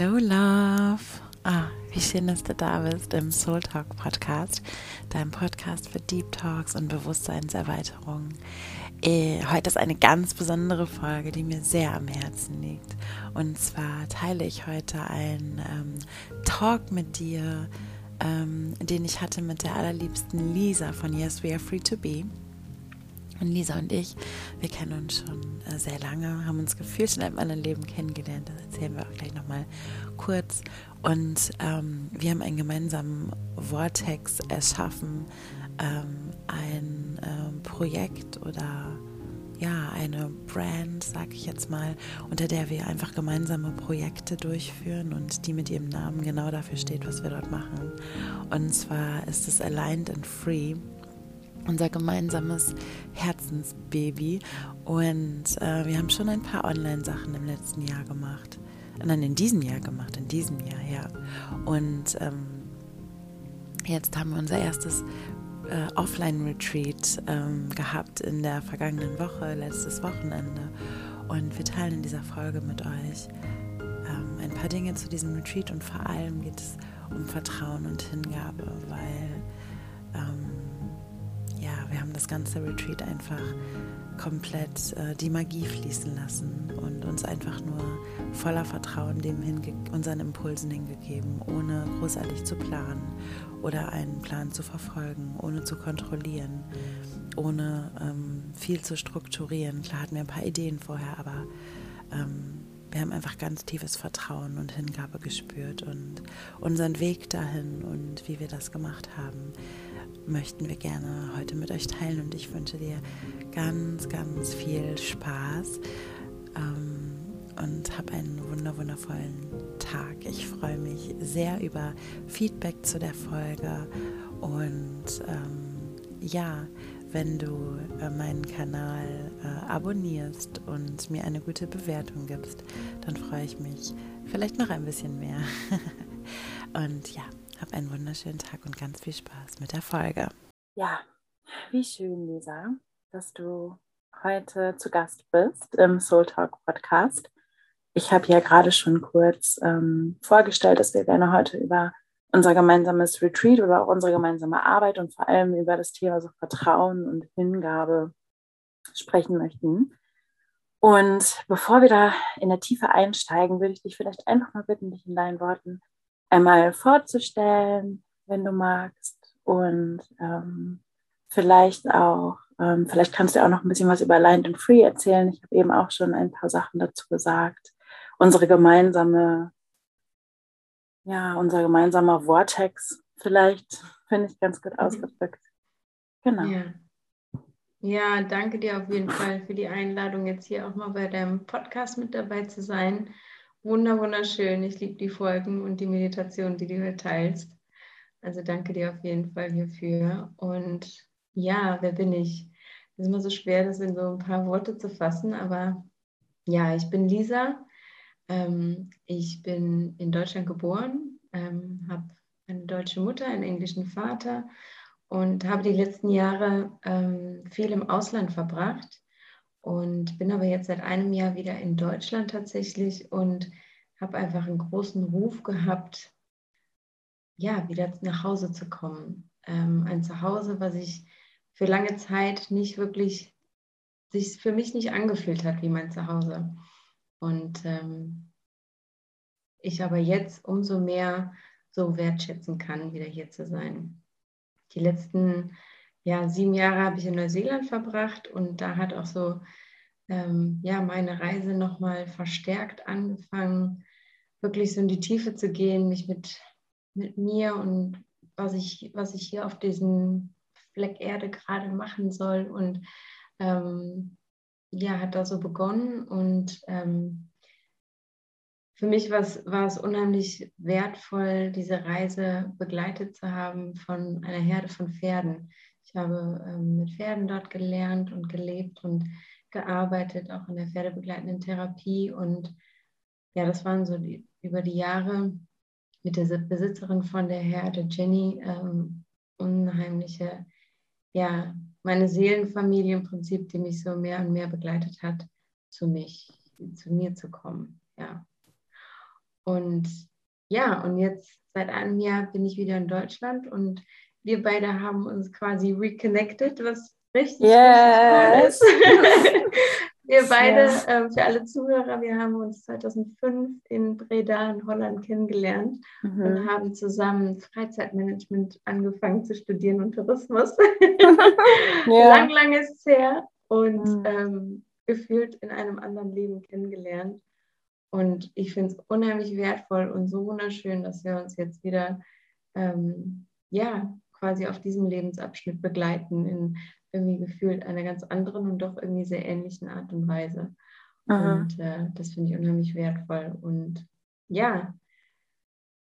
Hello, Love. Ah, wie schön, dass du da bist im Soul Talk Podcast, deinem Podcast für Deep Talks und Bewusstseinserweiterung. Äh, heute ist eine ganz besondere Folge, die mir sehr am Herzen liegt. Und zwar teile ich heute einen ähm, Talk mit dir, ähm, den ich hatte mit der allerliebsten Lisa von Yes, We Are Free to Be. Und Lisa und ich, wir kennen uns schon äh, sehr lange, haben uns gefühlt in einem anderen Leben kennengelernt. Das erzählen wir auch gleich nochmal kurz. Und ähm, wir haben einen gemeinsamen Vortex erschaffen, ähm, ein ähm, Projekt oder ja, eine Brand, sag ich jetzt mal, unter der wir einfach gemeinsame Projekte durchführen und die mit ihrem Namen genau dafür steht, was wir dort machen. Und zwar ist es Aligned and Free unser gemeinsames Herzensbaby. Und äh, wir haben schon ein paar Online-Sachen im letzten Jahr gemacht. Nein, in diesem Jahr gemacht, in diesem Jahr, ja. Und ähm, jetzt haben wir unser erstes äh, Offline-Retreat ähm, gehabt in der vergangenen Woche, letztes Wochenende. Und wir teilen in dieser Folge mit euch ähm, ein paar Dinge zu diesem Retreat und vor allem geht es um Vertrauen und Hingabe, weil ähm, wir haben das ganze Retreat einfach komplett äh, die Magie fließen lassen und uns einfach nur voller Vertrauen dem unseren Impulsen hingegeben, ohne großartig zu planen oder einen Plan zu verfolgen, ohne zu kontrollieren, ohne ähm, viel zu strukturieren. Klar hatten wir ein paar Ideen vorher, aber ähm, wir haben einfach ganz tiefes Vertrauen und Hingabe gespürt und unseren Weg dahin und wie wir das gemacht haben möchten wir gerne heute mit euch teilen und ich wünsche dir ganz, ganz viel Spaß ähm, und hab einen wundervollen Tag. Ich freue mich sehr über Feedback zu der Folge und ähm, ja, wenn du äh, meinen Kanal äh, abonnierst und mir eine gute Bewertung gibst, dann freue ich mich vielleicht noch ein bisschen mehr. und ja, hab einen wunderschönen Tag und ganz viel Spaß mit der Folge. Ja, wie schön, Lisa, dass du heute zu Gast bist im Soul Talk Podcast. Ich habe ja gerade schon kurz ähm, vorgestellt, dass wir gerne heute über unser gemeinsames Retreat oder auch unsere gemeinsame Arbeit und vor allem über das Thema so Vertrauen und Hingabe sprechen möchten. Und bevor wir da in der Tiefe einsteigen, würde ich dich vielleicht einfach mal bitten, dich in deinen Worten einmal vorzustellen, wenn du magst. Und ähm, vielleicht auch, ähm, vielleicht kannst du auch noch ein bisschen was über Aligned and Free erzählen. Ich habe eben auch schon ein paar Sachen dazu gesagt. Unsere gemeinsame, ja, unser gemeinsamer Vortex vielleicht, finde ich ganz gut ausgedrückt. Genau. Ja. ja, danke dir auf jeden Fall für die Einladung, jetzt hier auch mal bei deinem Podcast mit dabei zu sein. Wunder, wunderschön. Ich liebe die Folgen und die Meditation, die du hier teilst. Also danke dir auf jeden Fall hierfür. Und ja, wer bin ich? Es ist immer so schwer, das in so ein paar Worte zu fassen, aber ja, ich bin Lisa. Ähm, ich bin in Deutschland geboren, ähm, habe eine deutsche Mutter, einen englischen Vater und habe die letzten Jahre ähm, viel im Ausland verbracht und bin aber jetzt seit einem Jahr wieder in Deutschland tatsächlich und habe einfach einen großen Ruf gehabt, ja, wieder nach Hause zu kommen. Ähm, ein Zuhause, was ich für lange Zeit nicht wirklich, sich für mich nicht angefühlt hat wie mein Zuhause. Und ähm, ich aber jetzt umso mehr so wertschätzen kann, wieder hier zu sein. Die letzten ja, sieben Jahre habe ich in Neuseeland verbracht und da hat auch so ähm, ja, meine Reise nochmal verstärkt angefangen, wirklich so in die Tiefe zu gehen, mich mit, mit mir und was ich, was ich hier auf diesem Fleck Erde gerade machen soll. Und ähm, ja, hat da so begonnen und ähm, für mich war es unheimlich wertvoll, diese Reise begleitet zu haben von einer Herde von Pferden. Ich habe ähm, mit Pferden dort gelernt und gelebt und gearbeitet, auch in der pferdebegleitenden Therapie. Und ja, das waren so die, über die Jahre mit der Besitzerin von der Herde, Jenny, ähm, unheimliche, ja, meine Seelenfamilie im Prinzip, die mich so mehr und mehr begleitet hat, zu mich, zu mir zu kommen. Ja. Und ja, und jetzt seit einem Jahr bin ich wieder in Deutschland und wir beide haben uns quasi reconnected, was richtig, yes. richtig cool ist. wir beide, ja. äh, für alle Zuhörer, wir haben uns 2005 in Breda in Holland kennengelernt mhm. und haben zusammen Freizeitmanagement angefangen zu studieren und Tourismus. ja. Lang, lang ist es her und mhm. ähm, gefühlt in einem anderen Leben kennengelernt. Und ich finde es unheimlich wertvoll und so wunderschön, dass wir uns jetzt wieder ähm, ja, quasi auf diesem Lebensabschnitt begleiten in irgendwie gefühlt einer ganz anderen und doch irgendwie sehr ähnlichen Art und Weise. Aha. Und äh, das finde ich unheimlich wertvoll. Und ja,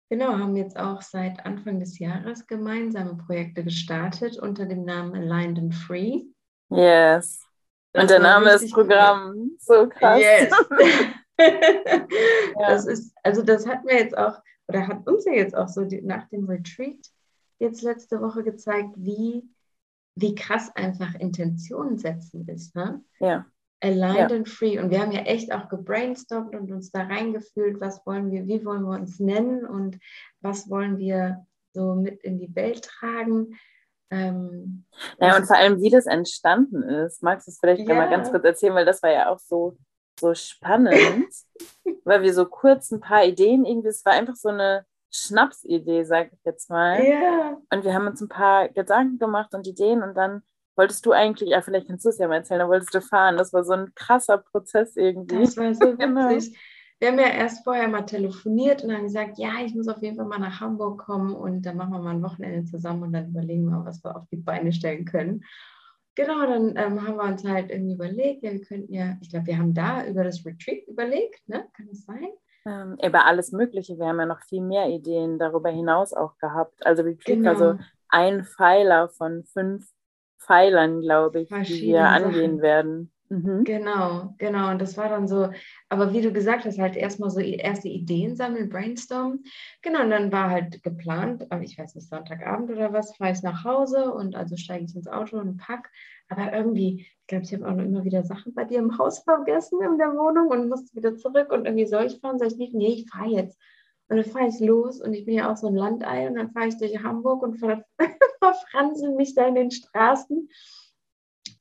genau, haben jetzt auch seit Anfang des Jahres gemeinsame Projekte gestartet unter dem Namen Aligned and Free. Yes. Das und der Name ist Programm. So krass. Yes. ja. Das ist, also das hat mir jetzt auch, oder hat uns ja jetzt auch so die, nach dem Retreat jetzt letzte Woche gezeigt, wie, wie krass einfach Intention setzen ist. Ne? Ja. Aligned ja. and free. Und wir haben ja echt auch gebrainstormt und uns da reingefühlt, was wollen wir, wie wollen wir uns nennen und was wollen wir so mit in die Welt tragen. Ähm, ja, und vor allem, wie das entstanden ist. Magst du es vielleicht ja. mal ganz kurz erzählen, weil das war ja auch so, so spannend, weil wir so kurz ein paar Ideen irgendwie, es war einfach so eine Schnapsidee, sage ich jetzt mal. Ja. Und wir haben uns ein paar Gedanken gemacht und Ideen und dann wolltest du eigentlich, ja, vielleicht kannst du es ja mal erzählen, dann wolltest du fahren. Das war so ein krasser Prozess irgendwie. Das war so genau. witzig. Wir haben ja erst vorher mal telefoniert und dann gesagt, ja, ich muss auf jeden Fall mal nach Hamburg kommen und dann machen wir mal ein Wochenende zusammen und dann überlegen wir, was wir auf die Beine stellen können. Genau, dann ähm, haben wir uns halt irgendwie überlegt, ja, wir könnten ja, ich glaube, wir haben da über das Retreat überlegt, ne? Kann das sein? Ähm, über alles Mögliche. Wir haben ja noch viel mehr Ideen darüber hinaus auch gehabt. Also Retreat genau. so ein Pfeiler von fünf Pfeilern, glaube ich, die wir angehen werden. Mhm. Genau, genau. Und das war dann so, aber wie du gesagt hast, halt erstmal so erste Ideen sammeln, brainstormen. Genau, und dann war halt geplant, ich weiß nicht, Sonntagabend oder was, fahre ich nach Hause und also steige ich ins Auto und pack. Aber irgendwie, ich glaube, ich habe auch noch immer wieder Sachen bei dir im Haus vergessen in der Wohnung und musste wieder zurück und irgendwie soll ich fahren, soll ich nicht? Nee, ich fahre jetzt. Und dann fahre ich los und ich bin ja auch so ein Landei und dann fahre ich durch Hamburg und verfransel mich da in den Straßen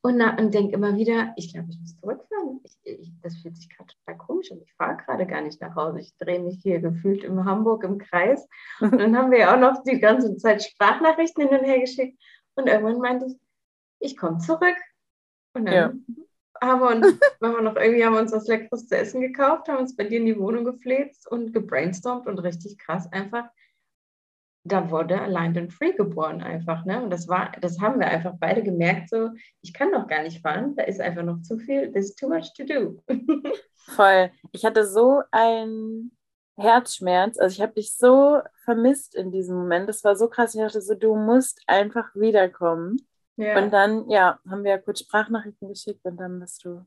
und, und denke immer wieder, ich glaube, ich muss zurückfahren. Ich, ich, das fühlt sich gerade total komisch an. Ich fahre gerade gar nicht nach Hause. Ich drehe mich hier gefühlt in Hamburg im Kreis. Und dann haben wir ja auch noch die ganze Zeit Sprachnachrichten hin und her geschickt. Und irgendwann meinte ich, ich komme zurück. Und dann ja. haben wir uns, haben wir noch irgendwie haben wir uns was Leckeres zu essen gekauft, haben uns bei dir in die Wohnung gefläzt und gebrainstormt und richtig krass einfach da wurde Aligned and Free geboren einfach. Ne? Und das war, das haben wir einfach beide gemerkt, so, ich kann noch gar nicht fahren, da ist einfach noch zu viel, there's too much to do. Voll. Ich hatte so einen Herzschmerz, also ich habe dich so vermisst in diesem Moment. Das war so krass. Ich dachte so, du musst einfach wiederkommen. Ja. Und dann, ja, haben wir ja kurz Sprachnachrichten geschickt und dann bist du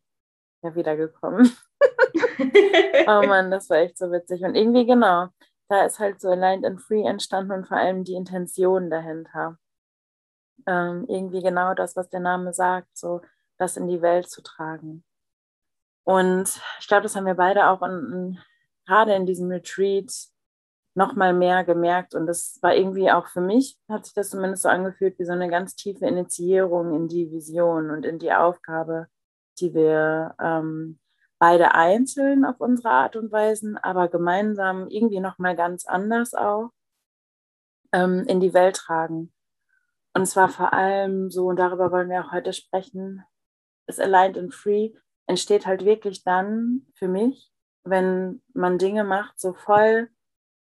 ja wiedergekommen. oh Mann, das war echt so witzig. Und irgendwie genau, da ist halt so Aligned and Free entstanden und vor allem die Intention dahinter. Ähm, irgendwie genau das, was der Name sagt, so das in die Welt zu tragen. Und ich glaube, das haben wir beide auch in, in, gerade in diesem Retreat nochmal mehr gemerkt. Und das war irgendwie auch für mich, hat sich das zumindest so angefühlt, wie so eine ganz tiefe Initiierung in die Vision und in die Aufgabe, die wir ähm, beide einzeln auf unsere Art und Weise, aber gemeinsam irgendwie nochmal ganz anders auch ähm, in die Welt tragen. Und zwar vor allem so, und darüber wollen wir auch heute sprechen, ist Aligned and Free entsteht halt wirklich dann für mich, wenn man Dinge macht, so voll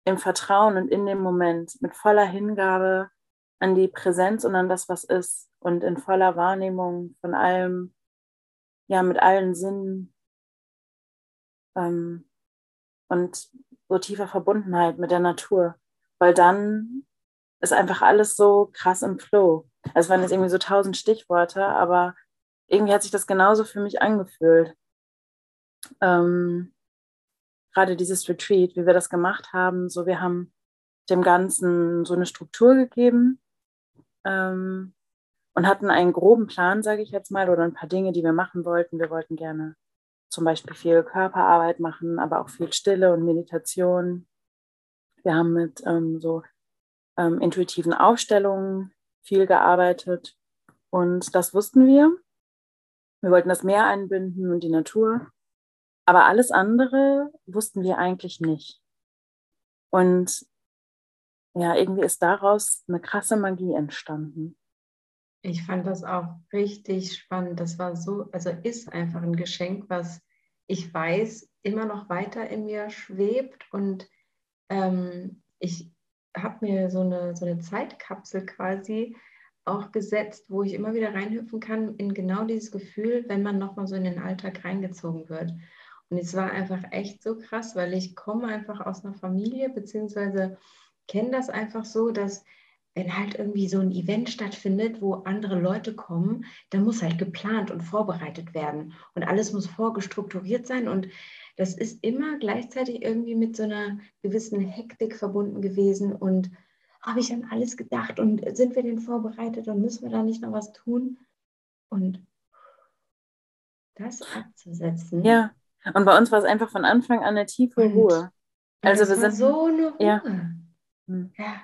im Vertrauen und in dem Moment, mit voller Hingabe an die Präsenz und an das, was ist und in voller Wahrnehmung von allem, ja, mit allen Sinnen ähm, und so tiefer Verbundenheit mit der Natur, weil dann ist einfach alles so krass im Flow. Also es waren jetzt irgendwie so tausend Stichworte, aber irgendwie hat sich das genauso für mich angefühlt. Ähm, gerade dieses Retreat, wie wir das gemacht haben, so wir haben dem Ganzen so eine Struktur gegeben ähm, und hatten einen groben Plan, sage ich jetzt mal, oder ein paar Dinge, die wir machen wollten. Wir wollten gerne zum Beispiel viel Körperarbeit machen, aber auch viel Stille und Meditation. Wir haben mit ähm, so ähm, intuitiven Aufstellungen viel gearbeitet und das wussten wir. Wir wollten das Meer einbinden und die Natur. Aber alles andere wussten wir eigentlich nicht. Und ja, irgendwie ist daraus eine krasse Magie entstanden. Ich fand das auch richtig spannend. Das war so, also ist einfach ein Geschenk, was ich weiß, immer noch weiter in mir schwebt. Und ähm, ich habe mir so eine, so eine Zeitkapsel quasi auch gesetzt, wo ich immer wieder reinhüpfen kann in genau dieses Gefühl, wenn man nochmal so in den Alltag reingezogen wird. Und es war einfach echt so krass, weil ich komme einfach aus einer Familie, beziehungsweise kenne das einfach so, dass wenn halt irgendwie so ein Event stattfindet, wo andere Leute kommen, dann muss halt geplant und vorbereitet werden und alles muss vorgestrukturiert sein und das ist immer gleichzeitig irgendwie mit so einer gewissen Hektik verbunden gewesen und habe ich an alles gedacht und sind wir denn vorbereitet und müssen wir da nicht noch was tun? Und das abzusetzen. Ja, und bei uns war es einfach von Anfang an eine tiefe und, Ruhe. Also wir sind so eine Ruhe. Ja. Hm. ja.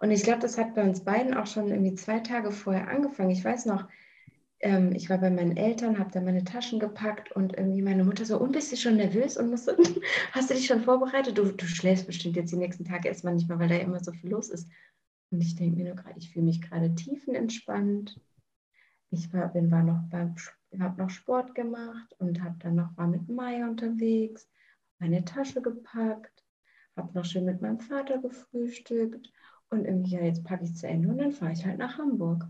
Und ich glaube, das hat bei uns beiden auch schon irgendwie zwei Tage vorher angefangen. Ich weiß noch, ähm, ich war bei meinen Eltern, habe da meine Taschen gepackt und irgendwie meine Mutter so, und bist du schon nervös und musst, hast du dich schon vorbereitet? Du, du schläfst bestimmt jetzt die nächsten Tage erstmal nicht mehr, weil da immer so viel los ist. Und ich denke mir nur gerade, ich fühle mich gerade tiefenentspannt. Ich war, bin, war noch beim, habe noch Sport gemacht und habe dann noch war mit Maya unterwegs, meine Tasche gepackt, habe noch schön mit meinem Vater gefrühstückt und irgendwie, ja, jetzt packe ich zu Ende und dann fahre ich halt nach Hamburg.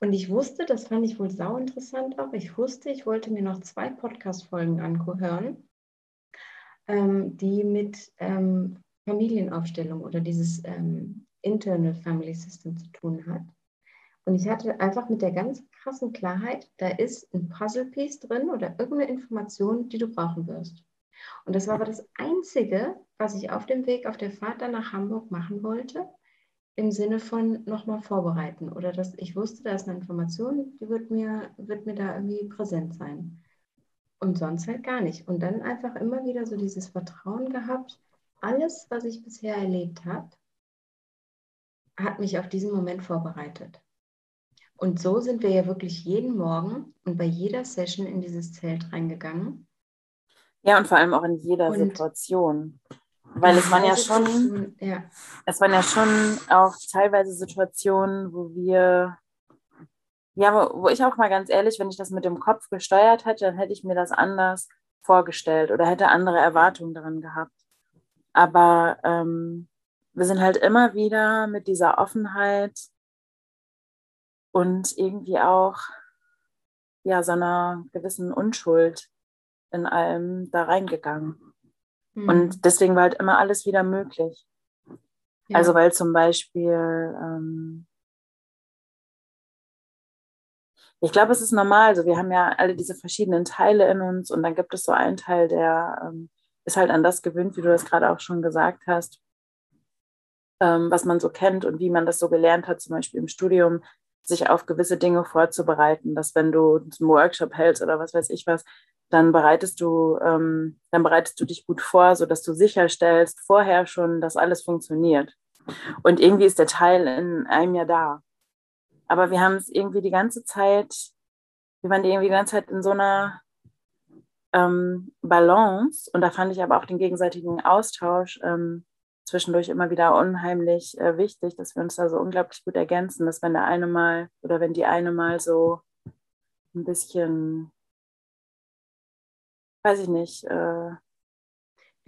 Und ich wusste, das fand ich wohl sau interessant auch, ich wusste, ich wollte mir noch zwei Podcast-Folgen anhören, ähm, die mit ähm, Familienaufstellung oder dieses ähm, Internal Family System zu tun hat. Und ich hatte einfach mit der ganz krassen Klarheit, da ist ein Puzzle-Piece drin oder irgendeine Information, die du brauchen wirst. Und das war aber das Einzige, was ich auf dem Weg auf der Fahrt dann nach Hamburg machen wollte, im Sinne von nochmal vorbereiten oder dass ich wusste, da ist eine Information, die wird mir, wird mir da irgendwie präsent sein. Und sonst halt gar nicht. Und dann einfach immer wieder so dieses Vertrauen gehabt, alles, was ich bisher erlebt habe, hat mich auf diesen Moment vorbereitet. Und so sind wir ja wirklich jeden Morgen und bei jeder Session in dieses Zelt reingegangen. Ja, und vor allem auch in jeder und Situation. Weil es waren ja schon, ja. es waren ja schon auch teilweise Situationen, wo wir, ja, wo, wo ich auch mal ganz ehrlich, wenn ich das mit dem Kopf gesteuert hätte, dann hätte ich mir das anders vorgestellt oder hätte andere Erwartungen daran gehabt. Aber ähm, wir sind halt immer wieder mit dieser Offenheit und irgendwie auch ja so einer gewissen Unschuld in allem da reingegangen. Mhm. Und deswegen war halt immer alles wieder möglich. Ja. Also weil zum Beispiel, ähm, ich glaube, es ist normal, so wir haben ja alle diese verschiedenen Teile in uns und dann gibt es so einen Teil, der ähm, ist halt an das gewöhnt, wie du das gerade auch schon gesagt hast, ähm, was man so kennt und wie man das so gelernt hat, zum Beispiel im Studium, sich auf gewisse Dinge vorzubereiten, dass wenn du einen Workshop hältst oder was weiß ich was, dann bereitest du, ähm, dann bereitest du dich gut vor, sodass du sicherstellst vorher schon, dass alles funktioniert. Und irgendwie ist der Teil in einem ja da. Aber wir haben es irgendwie die ganze Zeit, wir waren irgendwie die ganze Zeit in so einer ähm, Balance. Und da fand ich aber auch den gegenseitigen Austausch ähm, zwischendurch immer wieder unheimlich äh, wichtig, dass wir uns da so unglaublich gut ergänzen, dass wenn der eine mal oder wenn die eine mal so ein bisschen weiß ich nicht. Äh,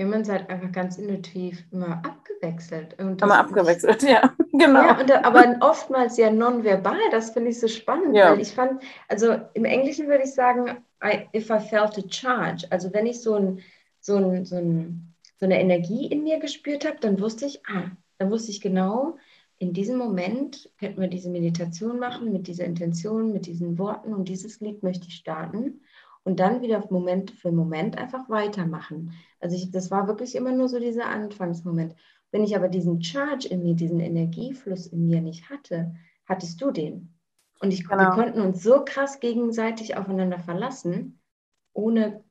wir haben uns halt einfach ganz intuitiv immer abgewechselt. Und immer abgewechselt, ja, genau. Ja, und, aber oftmals ja nonverbal, das finde ich so spannend, ja. weil ich fand, also im Englischen würde ich sagen, I, if I felt a charge, also wenn ich so, ein, so, ein, so, ein, so eine Energie in mir gespürt habe, dann wusste ich, ah, dann wusste ich genau, in diesem Moment könnten wir diese Meditation machen mit dieser Intention, mit diesen Worten und dieses Lied möchte ich starten und dann wieder Moment für Moment einfach weitermachen. Also ich, das war wirklich immer nur so dieser Anfangsmoment. Wenn ich aber diesen Charge in mir, diesen Energiefluss in mir nicht hatte, hattest du den. Und ich, genau. wir konnten uns so krass gegenseitig aufeinander verlassen, ohne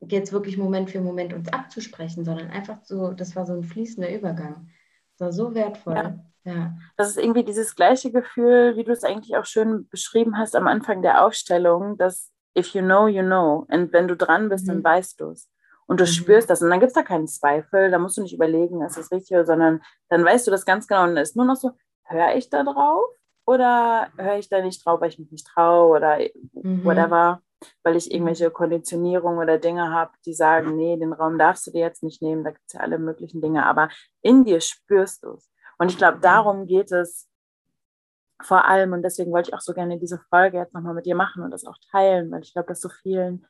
jetzt wirklich Moment für Moment uns abzusprechen, sondern einfach so, das war so ein fließender Übergang. Das war so wertvoll. Ja. ja. Das ist irgendwie dieses gleiche Gefühl, wie du es eigentlich auch schön beschrieben hast am Anfang der Aufstellung, dass if you know, you know. Und wenn du dran bist, mhm. dann weißt du es. Und du mhm. spürst das. Und dann gibt es da keinen Zweifel. Da musst du nicht überlegen, ist das richtig, sondern dann weißt du das ganz genau. Und es ist nur noch so, höre ich da drauf? Oder höre ich da nicht drauf, weil ich mich nicht traue oder mhm. whatever, weil ich irgendwelche Konditionierungen oder Dinge habe, die sagen, nee, den Raum darfst du dir jetzt nicht nehmen, da gibt es ja alle möglichen Dinge, aber in dir spürst du es. Und ich glaube, darum geht es vor allem, und deswegen wollte ich auch so gerne diese Folge jetzt nochmal mit dir machen und das auch teilen, weil ich glaube, dass so vielen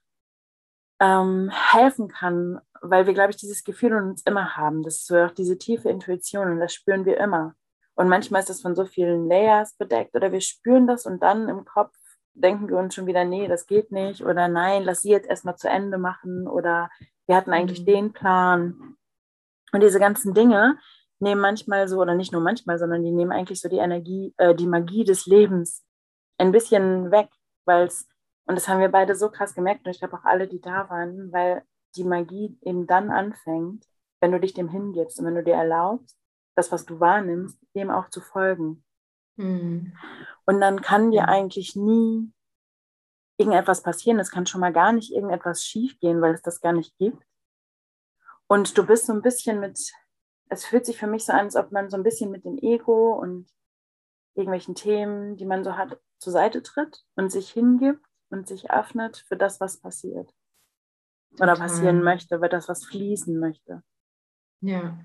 ähm, helfen kann, weil wir, glaube ich, dieses Gefühl in uns immer haben. Das ist so auch diese tiefe Intuition und das spüren wir immer. Und manchmal ist das von so vielen Layers bedeckt oder wir spüren das und dann im Kopf denken wir uns schon wieder, nee, das geht nicht oder nein, lass sie jetzt erstmal zu Ende machen oder wir hatten eigentlich mhm. den Plan. Und diese ganzen Dinge nehmen manchmal so, oder nicht nur manchmal, sondern die nehmen eigentlich so die Energie, äh, die Magie des Lebens ein bisschen weg, weil es, und das haben wir beide so krass gemerkt und ich glaube auch alle, die da waren, weil die Magie eben dann anfängt, wenn du dich dem hingibst und wenn du dir erlaubst, das, was du wahrnimmst, dem auch zu folgen. Mhm. Und dann kann dir eigentlich nie irgendetwas passieren. Es kann schon mal gar nicht irgendetwas schief gehen, weil es das gar nicht gibt. Und du bist so ein bisschen mit, es fühlt sich für mich so an, als ob man so ein bisschen mit dem Ego und irgendwelchen Themen, die man so hat, zur Seite tritt und sich hingibt und sich öffnet für das, was passiert. Oder passieren möchte, für das, was fließen möchte. Ja,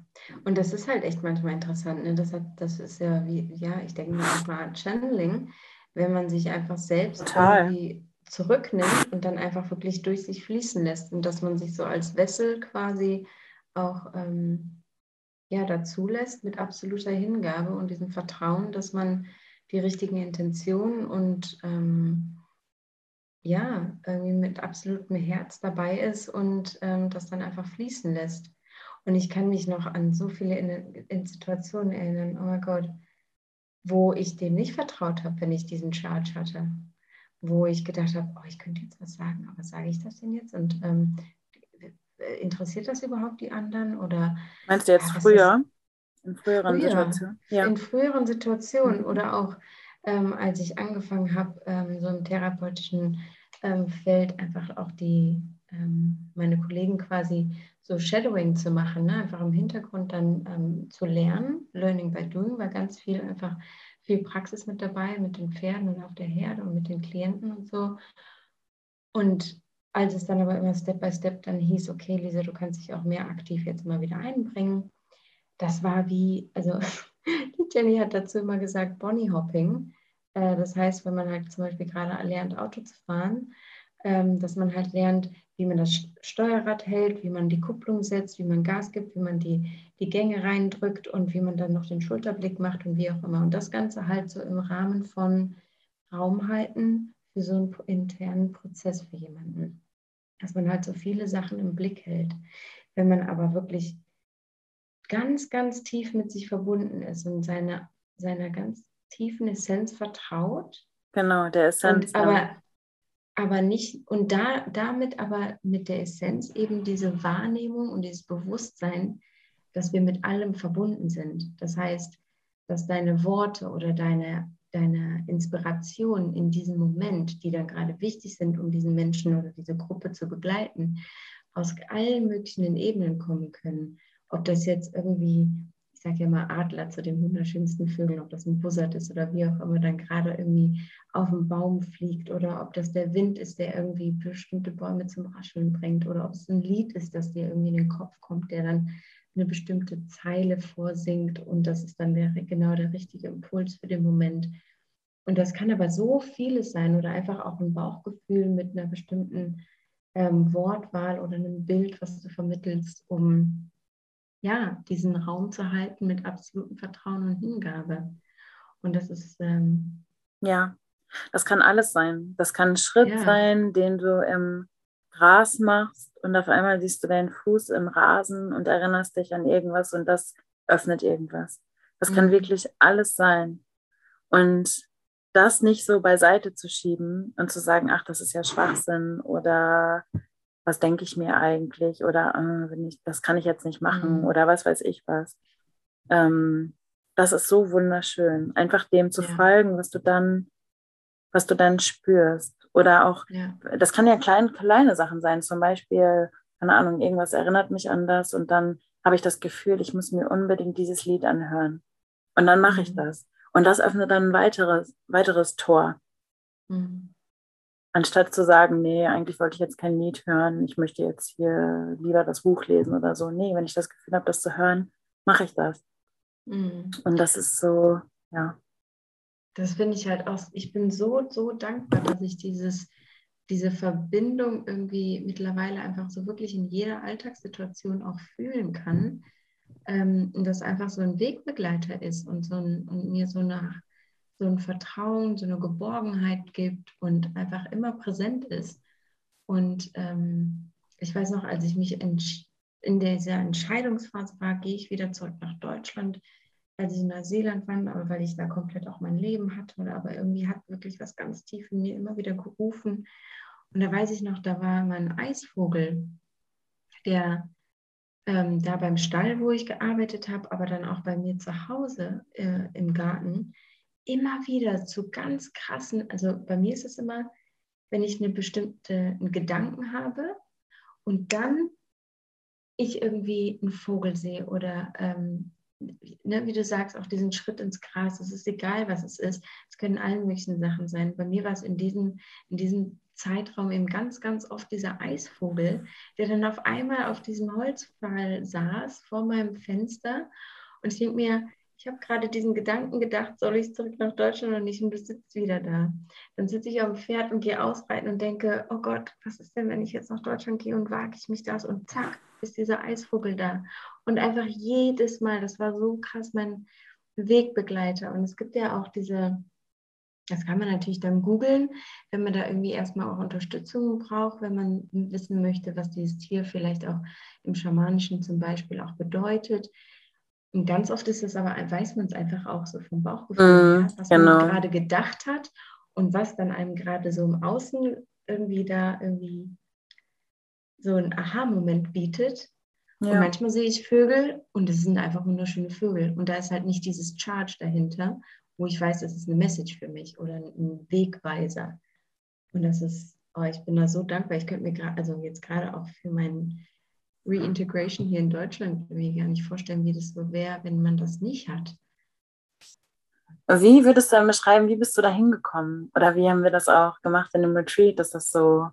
und das ist halt echt manchmal interessant. Ne? Das, hat, das ist ja wie, ja, ich denke manchmal an Channeling, wenn man sich einfach selbst irgendwie zurücknimmt und dann einfach wirklich durch sich fließen lässt und dass man sich so als Wessel quasi auch ähm, ja, dazu lässt mit absoluter Hingabe und diesem Vertrauen, dass man die richtigen Intentionen und ähm, ja, irgendwie mit absolutem Herz dabei ist und ähm, das dann einfach fließen lässt. Und ich kann mich noch an so viele in, in Situationen erinnern, oh mein Gott, wo ich dem nicht vertraut habe, wenn ich diesen Charge hatte. Wo ich gedacht habe, oh, ich könnte jetzt was sagen, aber sage ich das denn jetzt? Und ähm, interessiert das überhaupt die anderen? Oder, Meinst du jetzt ja, früher? In früheren früher, Situationen? Ja. In früheren Situationen mhm. oder auch ähm, als ich angefangen habe, ähm, so im therapeutischen ähm, Feld einfach auch die, ähm, meine Kollegen quasi so Shadowing zu machen, ne? einfach im Hintergrund dann ähm, zu lernen. Learning by Doing war ganz viel einfach viel Praxis mit dabei, mit den Pferden und auf der Herde und mit den Klienten und so. Und als es dann aber immer Step by Step dann hieß, okay, Lisa, du kannst dich auch mehr aktiv jetzt mal wieder einbringen. Das war wie, also die Jenny hat dazu immer gesagt, Bonnie Hopping. Äh, das heißt, wenn man halt zum Beispiel gerade lernt, Auto zu fahren, ähm, dass man halt lernt, wie man das Steuerrad hält, wie man die Kupplung setzt, wie man Gas gibt, wie man die, die Gänge reindrückt und wie man dann noch den Schulterblick macht und wie auch immer. Und das Ganze halt so im Rahmen von Raum halten für so einen internen Prozess für jemanden. Dass man halt so viele Sachen im Blick hält. Wenn man aber wirklich ganz, ganz tief mit sich verbunden ist und seine, seiner ganz tiefen Essenz vertraut. Genau, der Essenz. Und, aber aber nicht, und da, damit aber mit der Essenz eben diese Wahrnehmung und dieses Bewusstsein, dass wir mit allem verbunden sind. Das heißt, dass deine Worte oder deine, deine Inspiration in diesem Moment, die dann gerade wichtig sind, um diesen Menschen oder diese Gruppe zu begleiten, aus allen möglichen Ebenen kommen können. Ob das jetzt irgendwie sage ja mal Adler zu den wunderschönsten Vögeln, ob das ein Bussard ist oder wie auch immer dann gerade irgendwie auf dem Baum fliegt oder ob das der Wind ist, der irgendwie bestimmte Bäume zum Rascheln bringt oder ob es ein Lied ist, das dir irgendwie in den Kopf kommt, der dann eine bestimmte Zeile vorsingt und das ist dann der, genau der richtige Impuls für den Moment. Und das kann aber so vieles sein oder einfach auch ein Bauchgefühl mit einer bestimmten ähm, Wortwahl oder einem Bild, was du vermittelst, um ja, diesen Raum zu halten mit absolutem Vertrauen und Hingabe. Und das ist. Ähm, ja, das kann alles sein. Das kann ein Schritt ja. sein, den du im Gras machst und auf einmal siehst du deinen Fuß im Rasen und erinnerst dich an irgendwas und das öffnet irgendwas. Das mhm. kann wirklich alles sein. Und das nicht so beiseite zu schieben und zu sagen, ach, das ist ja Schwachsinn oder was denke ich mir eigentlich oder äh, ich, das kann ich jetzt nicht machen Mhm. oder was weiß ich was. Ähm, das ist so wunderschön, einfach dem zu Ja. folgen, was du dann, was du dann spürst. Oder auch, Ja. das kann ja klein, kleine Sachen sein, zum Beispiel, keine Ahnung, irgendwas erinnert mich an das und dann habe ich das Gefühl, ich muss mir unbedingt dieses Lied anhören. Und dann mache ich Mhm. das. Und das öffnet dann ein weiteres, weiteres Tor. Mhm. Anstatt zu sagen, nee, eigentlich wollte ich jetzt kein Lied hören, ich möchte jetzt hier lieber das Buch lesen oder so. Nee, wenn ich das Gefühl habe, das zu hören, mache ich das. Mhm. Und das ist so, ja. Das finde ich halt auch, ich bin so, so dankbar, dass ich dieses, diese Verbindung irgendwie mittlerweile einfach so wirklich in jeder Alltagssituation auch fühlen kann. Ähm, das einfach so ein Wegbegleiter ist und, so ein, und mir so, eine, so ein Vertrauen, so eine Geborgenheit gibt und einfach immer präsent ist. Und ähm, ich weiß noch, als ich mich in dieser Entscheidungsphase war, gehe ich wieder zurück nach Deutschland, als ich in Neuseeland war, aber weil ich da komplett auch mein Leben hatte. Oder aber irgendwie hat wirklich was ganz tief in mir immer wieder gerufen. Und da weiß ich noch, da war mein Eisvogel, der ähm, da beim Stall, wo ich gearbeitet habe, aber dann auch bei mir zu Hause äh, im Garten, immer wieder zu ganz krassen, also bei mir ist es immer, wenn ich eine bestimmte einen Gedanken habe und dann ich irgendwie einen Vogel sehe oder ähm, ne, wie du sagst, auch diesen Schritt ins Gras, es ist egal, was es ist. Es können alle möglichen Sachen sein. Bei mir war es in diesem, in diesem Zeitraum eben ganz, ganz oft dieser Eisvogel, der dann auf einmal auf diesem Holzpfahl saß vor meinem Fenster. Und ich denke mir, ich habe gerade diesen Gedanken gedacht, soll ich zurück nach Deutschland und nicht und du sitzt wieder da. Dann sitze ich auf dem Pferd und gehe ausreiten und denke, oh Gott, was ist denn, wenn ich jetzt nach Deutschland gehe und wage ich mich das und zack, ist dieser Eisvogel da. Und einfach jedes Mal, das war so krass mein Wegbegleiter. Und es gibt ja auch diese, das kann man natürlich dann googeln, wenn man da irgendwie erstmal auch Unterstützung braucht, wenn man wissen möchte, was dieses Tier vielleicht auch im Schamanischen zum Beispiel auch bedeutet. Und ganz oft ist es aber, weiß man es einfach auch so vom Bauchgefühl Mm, was genau. man gerade gedacht hat und was dann einem gerade so im Außen irgendwie da irgendwie so einen Aha-Moment bietet. Und ja. manchmal sehe ich Vögel und es sind einfach wunderschöne Vögel. Und da ist halt nicht dieses Charge dahinter, wo ich weiß, das ist eine Message für mich oder ein Wegweiser. Und das ist, oh, ich bin da so dankbar. Ich könnte mir gerade, also jetzt gerade auch für mein Reintegration hier in Deutschland mir gar nicht vorstellen, wie das so wäre, wenn man das nicht hat. Wie würdest du dann beschreiben, wie bist du da hingekommen? Oder wie haben wir das auch gemacht in dem Retreat, dass das so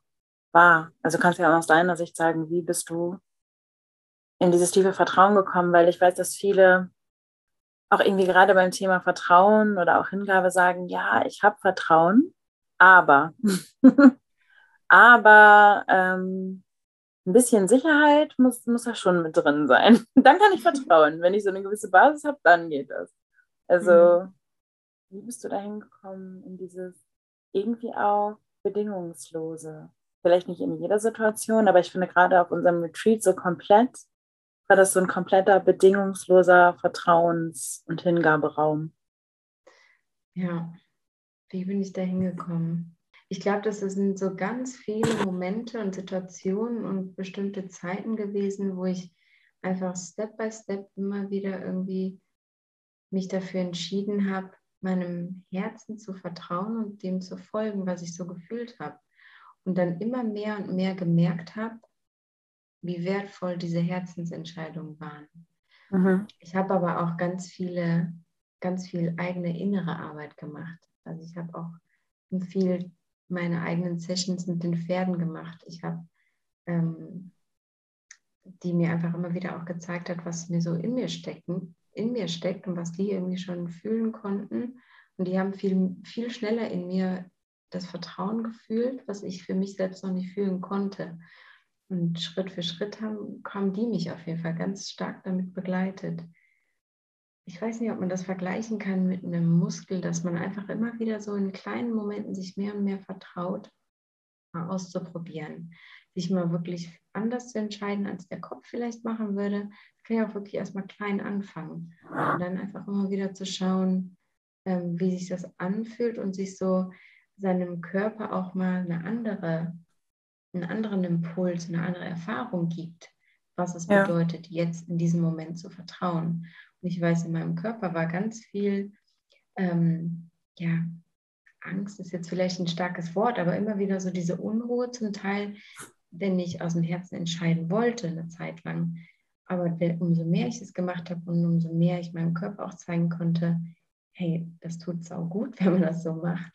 war? Also kannst du ja aus deiner Sicht sagen, wie bist du in dieses tiefe Vertrauen gekommen? Weil ich weiß, dass viele auch irgendwie gerade beim Thema Vertrauen oder auch Hingabe sagen, ja, ich habe Vertrauen, aber, aber ähm, ein bisschen Sicherheit muss, muss da schon mit drin sein. Dann kann ich vertrauen. Wenn ich so eine gewisse Basis habe, dann geht das. Also, wie bist du da hingekommen in dieses irgendwie auch bedingungslose? Vielleicht nicht in jeder Situation, aber ich finde gerade auf unserem Retreat so komplett, war das so ein kompletter bedingungsloser Vertrauens- und Hingaberaum. Ja, wie bin ich da hingekommen? Ich glaube, das sind so ganz viele Momente und Situationen und bestimmte Zeiten gewesen, wo ich einfach Step by Step immer wieder irgendwie mich dafür entschieden habe, meinem Herzen zu vertrauen und dem zu folgen, was ich so gefühlt habe. Und dann immer mehr und mehr gemerkt habe, wie wertvoll diese Herzensentscheidungen waren. Mhm. Ich habe aber auch ganz viele, ganz viel eigene innere Arbeit gemacht. Also ich habe auch viel meine eigenen Sessions mit den Pferden gemacht. Ich habe, ähm, die mir einfach immer wieder auch gezeigt hat, was mir so in mir stecken, in mir steckt und was die irgendwie schon fühlen konnten. Und die haben viel, viel schneller in mir das Vertrauen gefühlt, was ich für mich selbst noch nicht fühlen konnte. Und Schritt für Schritt haben, haben die mich auf jeden Fall ganz stark damit begleitet. Ich weiß nicht, ob man das vergleichen kann mit einem Muskel, dass man einfach immer wieder so in kleinen Momenten sich mehr und mehr vertraut, mal auszuprobieren, sich mal wirklich anders zu entscheiden, als der Kopf vielleicht machen würde. Das kann ja auch wirklich erstmal klein anfangen und dann einfach immer wieder zu schauen, ähm, wie sich das anfühlt und sich so seinem Körper auch mal eine andere einen anderen Impuls, eine andere Erfahrung gibt, was es ja. bedeutet, jetzt in diesem Moment zu vertrauen. Und ich weiß, in meinem Körper war ganz viel, ähm, ja, Angst ist jetzt vielleicht ein starkes Wort, aber immer wieder so diese Unruhe zum Teil, wenn ich aus dem Herzen entscheiden wollte, eine Zeit lang. Aber umso mehr ich es gemacht habe und umso mehr ich meinem Körper auch zeigen konnte, hey, das tut es auch gut, wenn man das so macht,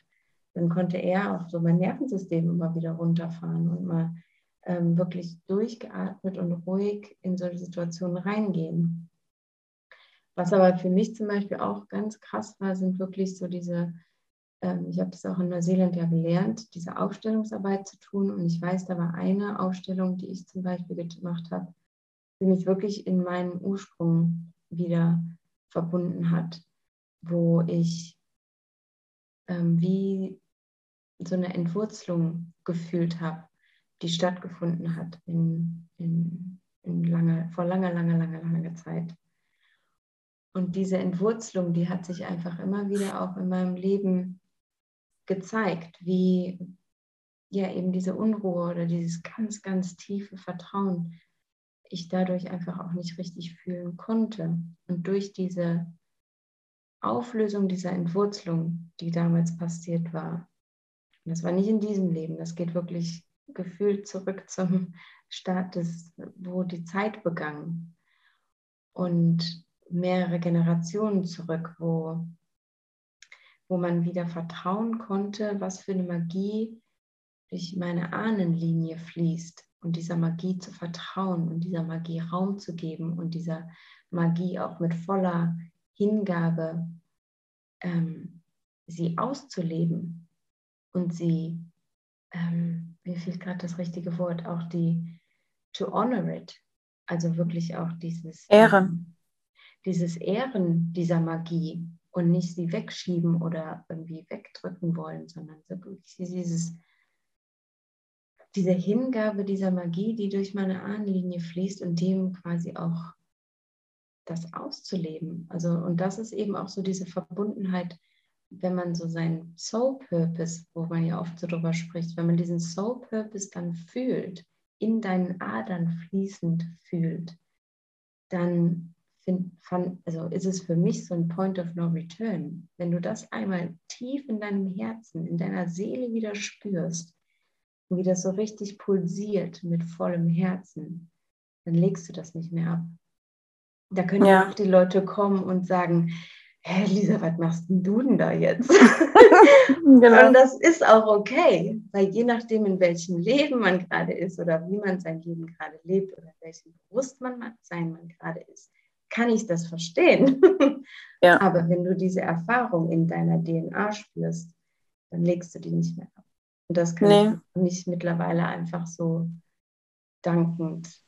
dann konnte er auch so mein Nervensystem immer wieder runterfahren und mal ähm, wirklich durchgeatmet und ruhig in solche Situationen reingehen. Was aber für mich zum Beispiel auch ganz krass war, sind wirklich so diese, ähm, ich habe das auch in Neuseeland ja gelernt, diese Aufstellungsarbeit zu tun. Und ich weiß, da war eine Aufstellung, die ich zum Beispiel gemacht habe, die mich wirklich in meinen Ursprung wieder verbunden hat, wo ich ähm, wie so eine Entwurzelung gefühlt habe, die stattgefunden hat in, in, in lange, vor langer, langer, langer, langer Zeit. Und diese Entwurzelung, die hat sich einfach immer wieder auch in meinem Leben gezeigt, wie ja eben diese Unruhe oder dieses ganz, ganz tiefe Vertrauen ich dadurch einfach auch nicht richtig fühlen konnte. Und durch diese Auflösung dieser Entwurzelung, die damals passiert war, das war nicht in diesem Leben, das geht wirklich gefühlt zurück zum Start des, wo die Zeit begann. Und mehrere Generationen zurück, wo, wo man wieder vertrauen konnte, was für eine Magie durch meine Ahnenlinie fließt. Und dieser Magie zu vertrauen und dieser Magie Raum zu geben und dieser Magie auch mit voller Hingabe ähm, sie auszuleben und sie, ähm, mir fehlt gerade das richtige Wort, auch die to honor it, also wirklich auch dieses Ehren, ähm, dieses Ehren dieser Magie und nicht sie wegschieben oder irgendwie wegdrücken wollen, sondern wirklich dieses diese Hingabe dieser Magie, die durch meine Ahnenlinie fließt und dem quasi auch das auszuleben. Also, und das ist eben auch so diese Verbundenheit wenn man so seinen Soul Purpose, wo man ja oft so drüber spricht, wenn man diesen Soul Purpose dann fühlt, in deinen Adern fließend fühlt, dann find, fand, also ist es für mich so ein Point of No Return. Wenn du das einmal tief in deinem Herzen, in deiner Seele wieder spürst, wie das so richtig pulsiert mit vollem Herzen, dann legst du das nicht mehr ab. Da können ja auch die Leute kommen und sagen, hä, Lisa, was machst denn du denn da jetzt? genau. Und das ist auch okay, weil je nachdem, in welchem Leben man gerade ist oder wie man sein Leben gerade lebt oder welchem Bewusstsein man gerade ist, kann ich das verstehen. ja. Aber wenn du diese Erfahrung in deiner DNA spürst, dann legst du die nicht mehr ab. Und das kann nee. ich mich mittlerweile einfach so dankend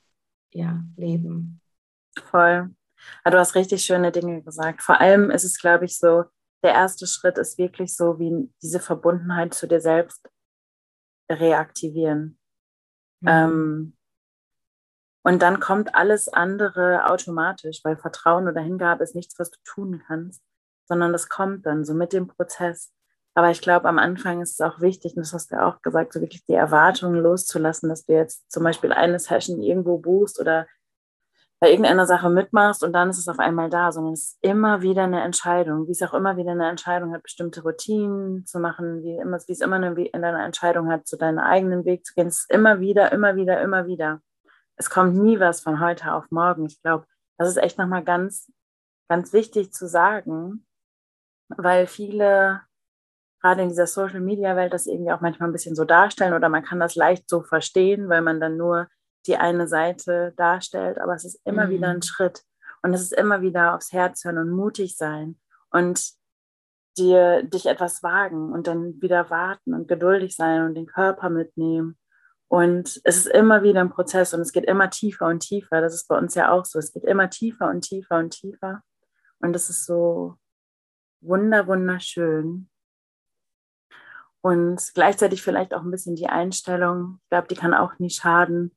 ja, leben. Voll. Aber du hast richtig schöne Dinge gesagt. Vor allem ist es, glaube ich, so, der erste Schritt ist wirklich so, wie diese Verbundenheit zu dir selbst reaktivieren. Mhm. Ähm, und dann kommt alles andere automatisch, weil Vertrauen oder Hingabe ist nichts, was du tun kannst, sondern das kommt dann so mit dem Prozess. Aber ich glaube, am Anfang ist es auch wichtig, und das hast du auch gesagt, so wirklich die Erwartungen loszulassen, dass du jetzt zum Beispiel eine Session irgendwo buchst oder bei irgendeiner Sache mitmachst und dann ist es auf einmal da, sondern es ist immer wieder eine Entscheidung, wie es auch immer wieder eine Entscheidung hat, bestimmte Routinen zu machen, wie, immer, wie es immer eine, in deiner Entscheidung hat, zu deinem eigenen Weg zu gehen. Es ist immer wieder, immer wieder, immer wieder. Es kommt nie was von heute auf morgen. Ich glaube, das ist echt nochmal ganz, ganz wichtig zu sagen, weil viele gerade in dieser Social Media Welt das irgendwie auch manchmal ein bisschen so darstellen oder man kann das leicht so verstehen, weil man dann nur die eine Seite darstellt, aber es ist immer mhm. wieder ein Schritt und es ist immer wieder aufs Herz hören und mutig sein und dir dich etwas wagen und dann wieder warten und geduldig sein und den Körper mitnehmen. Und es ist immer wieder ein Prozess und es geht immer tiefer und tiefer. Das ist bei uns ja auch so. Es geht immer tiefer und tiefer und tiefer. Und es ist so wunder, wunderschön. Und gleichzeitig vielleicht auch ein bisschen die Einstellung, ich glaube, die kann auch nie schaden,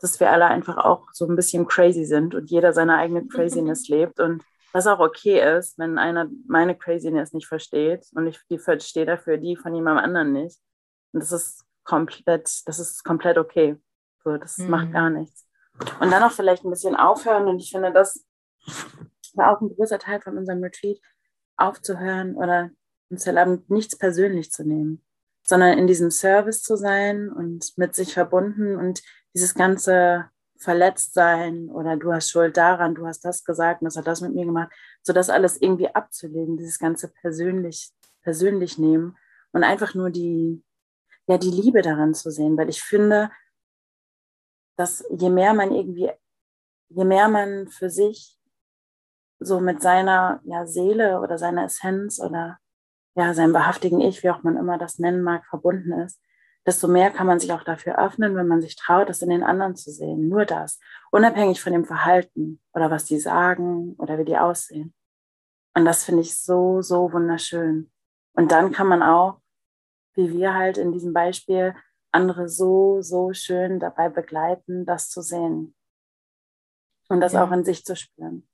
dass wir alle einfach auch so ein bisschen crazy sind und jeder seine eigene Craziness lebt und was auch okay ist, wenn einer meine Craziness nicht versteht und ich die verstehe dafür die von jemandem anderen nicht. Und das ist komplett, das ist komplett okay. So, das Mhm. macht gar nichts. Und dann auch vielleicht ein bisschen aufhören. Und ich finde, das war auch ein großer Teil von unserem Retreat, aufzuhören oder uns erlauben, nichts persönlich zu nehmen, sondern in diesem Service zu sein und mit sich verbunden und dieses ganze Verletztsein oder du hast Schuld daran, du hast das gesagt und das hat das mit mir gemacht, so das alles irgendwie abzulegen, dieses ganze persönlich, persönlich nehmen und einfach nur die, ja, die Liebe daran zu sehen, weil ich finde, dass je mehr man irgendwie, je mehr man für sich so mit seiner ja, Seele oder seiner Essenz oder ja, seinem wahrhaftigen Ich, wie auch man immer das nennen mag, verbunden ist, desto mehr kann man sich auch dafür öffnen, wenn man sich traut, das in den anderen zu sehen. Nur das. Unabhängig von dem Verhalten oder was die sagen oder wie die aussehen. Und das finde ich so, so wunderschön. Und dann kann man auch, wie wir halt in diesem Beispiel, andere so, so schön dabei begleiten, das zu sehen. Und das Ja. auch in sich zu spüren.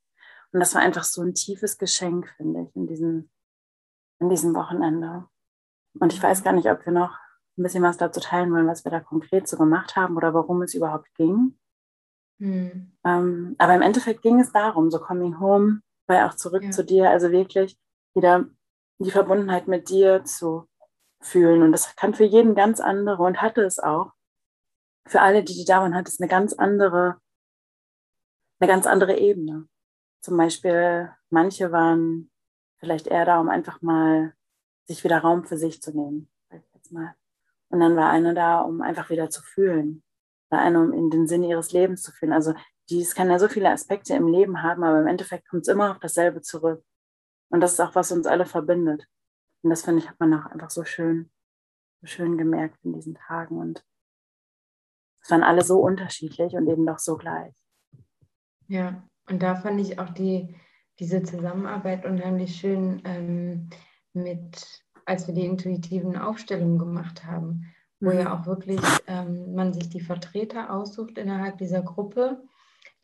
Und das war einfach so ein tiefes Geschenk, finde ich, in diesem, in diesem Wochenende. Und ich weiß gar nicht, ob wir noch ein bisschen was dazu teilen wollen, was wir da konkret so gemacht haben oder warum es überhaupt ging. Hm. Ähm, aber im Endeffekt ging es darum, so coming home, weil auch zurück Ja. zu dir, also wirklich wieder die Verbundenheit mit dir zu fühlen. Und das kann für jeden ganz andere und hatte es auch. Für alle, die, die da waren, hat es eine ganz andere, eine ganz andere Ebene. Zum Beispiel, manche waren vielleicht eher da, um einfach mal sich wieder Raum für sich zu nehmen. sag ich jetzt mal. Und dann war eine da, um einfach wieder zu fühlen. War eine, um in den Sinn ihres Lebens zu fühlen. Also die, es kann ja so viele Aspekte im Leben haben, aber im Endeffekt kommt es immer auf dasselbe zurück. Und das ist auch, was uns alle verbindet. Und das finde ich, hat man auch einfach so schön, so schön gemerkt in diesen Tagen. Und es waren alle so unterschiedlich und eben doch so gleich. Ja, und da fand ich auch die, diese Zusammenarbeit unheimlich schön ähm, mit, als wir die intuitiven Aufstellungen gemacht haben, wo Mhm. ja auch wirklich ähm, man sich die Vertreter aussucht innerhalb dieser Gruppe,